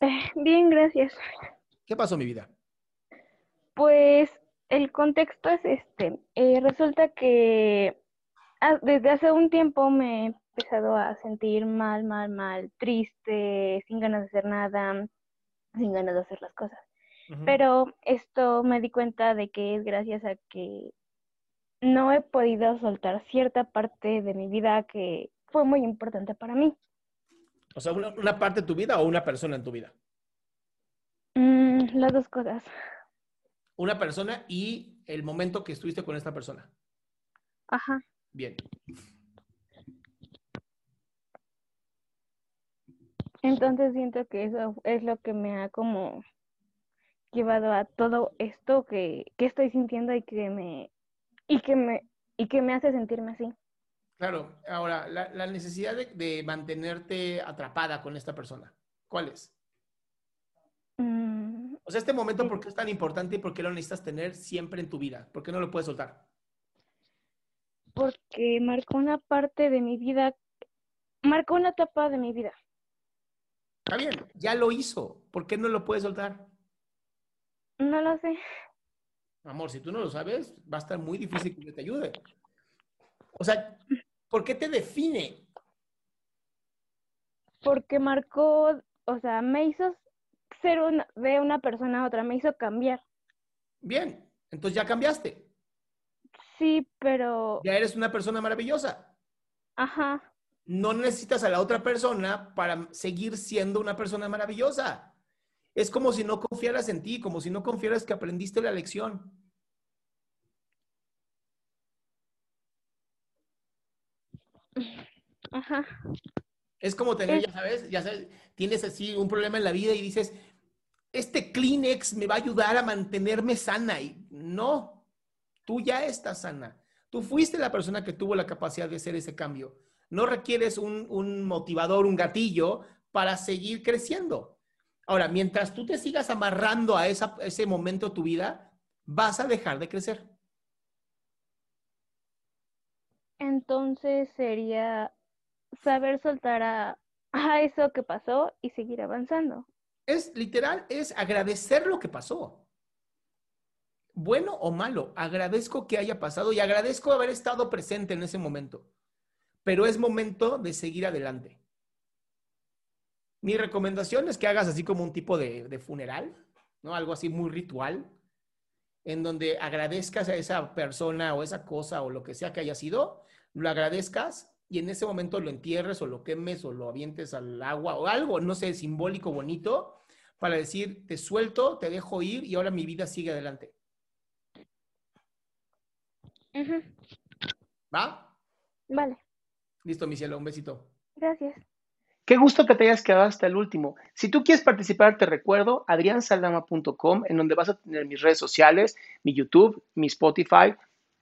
Bien, gracias. ¿Qué pasó, mi vida? Pues el contexto es este. Eh, resulta que ah, desde hace un tiempo me he empezado a sentir mal, mal, mal, triste, sin ganas de hacer nada, sin ganas de hacer las cosas. Pero esto me di cuenta de que es gracias a que no he podido soltar cierta parte de mi vida que fue muy importante para mí. O sea, una, una parte de tu vida o una persona en tu vida. Mm, las dos cosas. Una persona y el momento que estuviste con esta persona. Ajá. Bien. Entonces siento que eso es lo que me ha como llevado a todo esto que, que estoy sintiendo y que me y que me y que me hace sentirme así. Claro. Ahora, la, la necesidad de, de mantenerte atrapada con esta persona. ¿Cuál es? Mm, O sea, este momento, ¿por qué es tan importante y por qué lo necesitas tener siempre en tu vida? ¿Por qué no lo puedes soltar? porque marcó una parte de mi vida, marcó una etapa de mi vida. Está bien, ya lo hizo. ¿Por qué no lo puedes soltar? No lo sé. Amor, si tú no lo sabes, va a estar muy difícil que yo te ayude. O sea, ¿por qué te define? Porque marcó, o sea, me hizo ser una, de una persona a otra, me hizo cambiar. Bien, entonces ya cambiaste. Sí, pero, Ya eres una persona maravillosa. ajá, No necesitas a la otra persona para seguir siendo una persona maravillosa. Es como si no confiaras en ti, como si no confiaras que aprendiste la lección. Ajá. Es como tener, Es- ya sabes, ya sabes, tienes así un problema en la vida y dices, este Kleenex me va a ayudar a mantenerme sana. Y no, tú ya estás sana. Tú fuiste la persona que tuvo la capacidad de hacer ese cambio. No requieres un, un motivador, un gatillo para seguir creciendo. Ahora, mientras tú te sigas amarrando a esa- ese momento de tu vida, vas a dejar de crecer. Entonces sería saber soltar a, eso que pasó y seguir avanzando. Es literal, es agradecer lo que pasó. Bueno o malo, agradezco que haya pasado y agradezco haber estado presente en ese momento. Pero es momento de seguir adelante. Mi recomendación es que hagas así como un tipo de, de funeral, ¿no? Algo así muy ritual, en donde agradezcas a esa persona o esa cosa o lo que sea que haya sido, lo agradezcas y en ese momento lo entierres o lo quemes o lo avientes al agua o algo, no sé, simbólico, bonito, para decir, te suelto, te dejo ir y ahora mi vida sigue adelante. ¿Va? Vale, Listo, mi cielo, un besito. gracias. Qué gusto que te hayas quedado hasta el último. Si tú quieres participar, te recuerdo adriansaldama.com, en donde vas a tener mis redes sociales, mi YouTube, mi Spotify,